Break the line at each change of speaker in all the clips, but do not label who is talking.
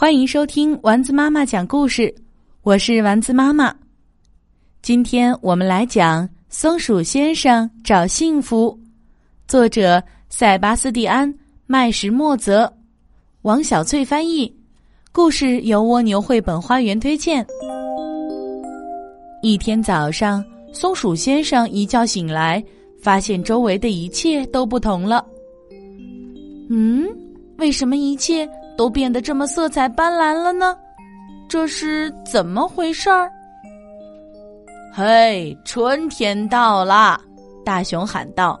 欢迎收听丸子妈妈讲故事，我是丸子妈妈。今天我们来讲《松鼠先生找幸福》，作者塞巴斯蒂安·麦什莫泽，王小翠翻译。故事由蜗牛绘本花园推荐。一天早上，松鼠先生一觉醒来，发现周围的一切都不同了。嗯，为什么一切？都变得这么色彩斑斓了呢，这是怎么回事儿？
嘿，春天到啦！大熊喊道：“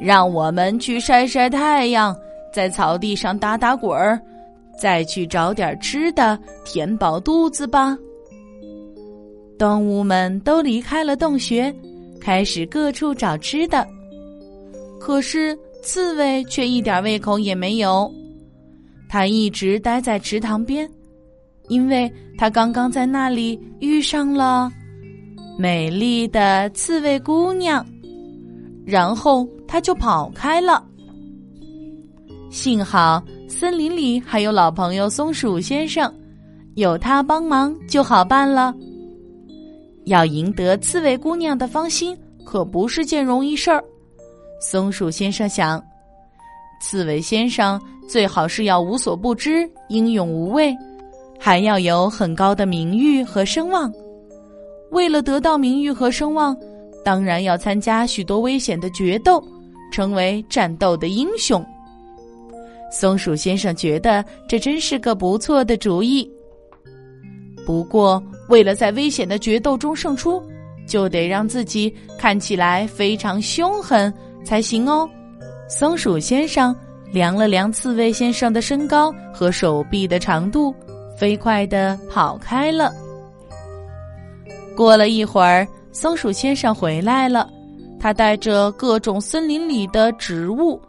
让我们去晒晒太阳，在草地上打打滚儿，再去找点吃的填饱肚子吧。”
动物们都离开了洞穴，开始各处找吃的。可是刺猬却一点胃口也没有。他一直待在池塘边，因为他刚刚在那里遇上了美丽的刺猬姑娘，然后他就跑开了。幸好森林里还有老朋友松鼠先生，有他帮忙就好办了。要赢得刺猬姑娘的芳心可不是件容易事儿，松鼠先生想。刺猬先生最好是要无所不知、英勇无畏，还要有很高的名誉和声望。为了得到名誉和声望，当然要参加许多危险的决斗，成为战斗的英雄。松鼠先生觉得这真是个不错的主意。不过，为了在危险的决斗中胜出，就得让自己看起来非常凶狠才行哦。松鼠先生量了量刺猬先生的身高和手臂的长度，飞快地跑开了。过了一会儿，松鼠先生回来了，他带着各种森林里的植物，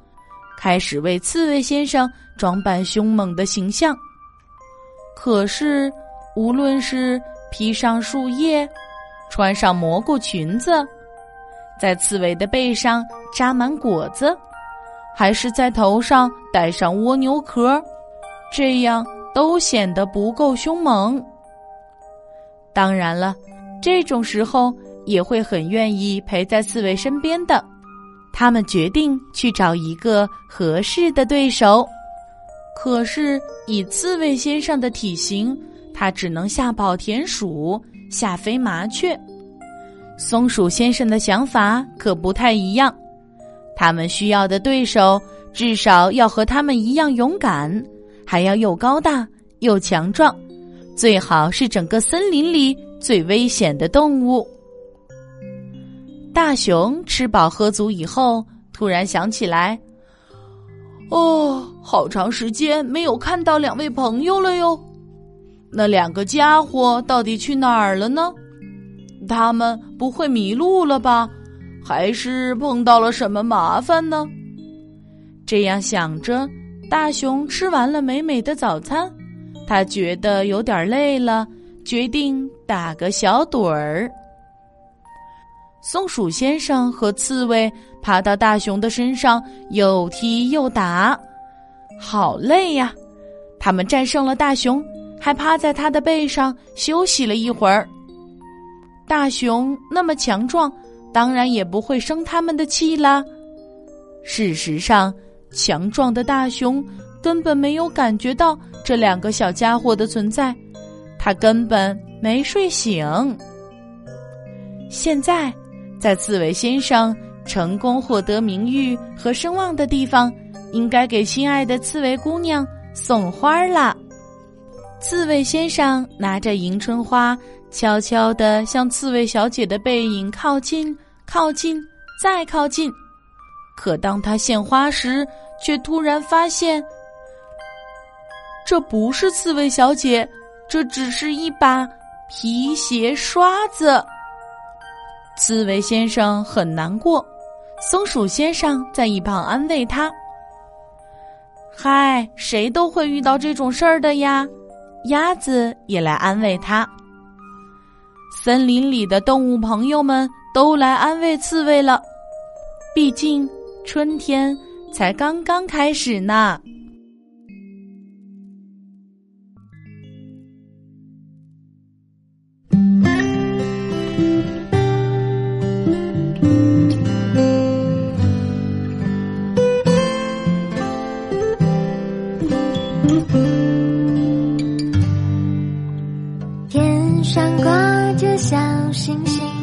开始为刺猬先生装扮凶猛的形象。可是，无论是披上树叶，穿上蘑菇裙子，在刺猬的背上扎满果子。还是在头上戴上蜗牛壳，这样都显得不够凶猛。当然了，这种时候也会很愿意陪在刺猬身边的。他们决定去找一个合适的对手。可是以刺猬先生的体型，他只能吓跑田鼠，吓飞麻雀。松鼠先生的想法可不太一样。他们需要的对手至少要和他们一样勇敢，还要又高大又强壮，最好是整个森林里最危险的动物。大熊吃饱喝足以后，突然想起来：“
哦，好长时间没有看到两位朋友了哟！那两个家伙到底去哪儿了呢？他们不会迷路了吧？”还是碰到了什么麻烦呢？
这样想着，大熊吃完了美美的早餐，他觉得有点累了，决定打个小盹儿。松鼠先生和刺猬爬到大熊的身上，又踢又打，好累呀！他们战胜了大熊，还趴在他的背上休息了一会儿。大熊那么强壮。当然也不会生他们的气啦。事实上，强壮的大熊根本没有感觉到这两个小家伙的存在，他根本没睡醒。现在，在刺猬先生成功获得名誉和声望的地方，应该给心爱的刺猬姑娘送花啦。刺猬先生拿着迎春花，悄悄地向刺猬小姐的背影靠近。靠近，再靠近，可当他献花时，却突然发现，这不是刺猬小姐，这只是一把皮鞋刷子。刺猬先生很难过，松鼠先生在一旁安慰他：“嗨，谁都会遇到这种事儿的呀。”鸭子也来安慰他。森林里的动物朋友们。都来安慰刺猬了。毕竟春天才刚刚开始呢。
天上挂着小星星。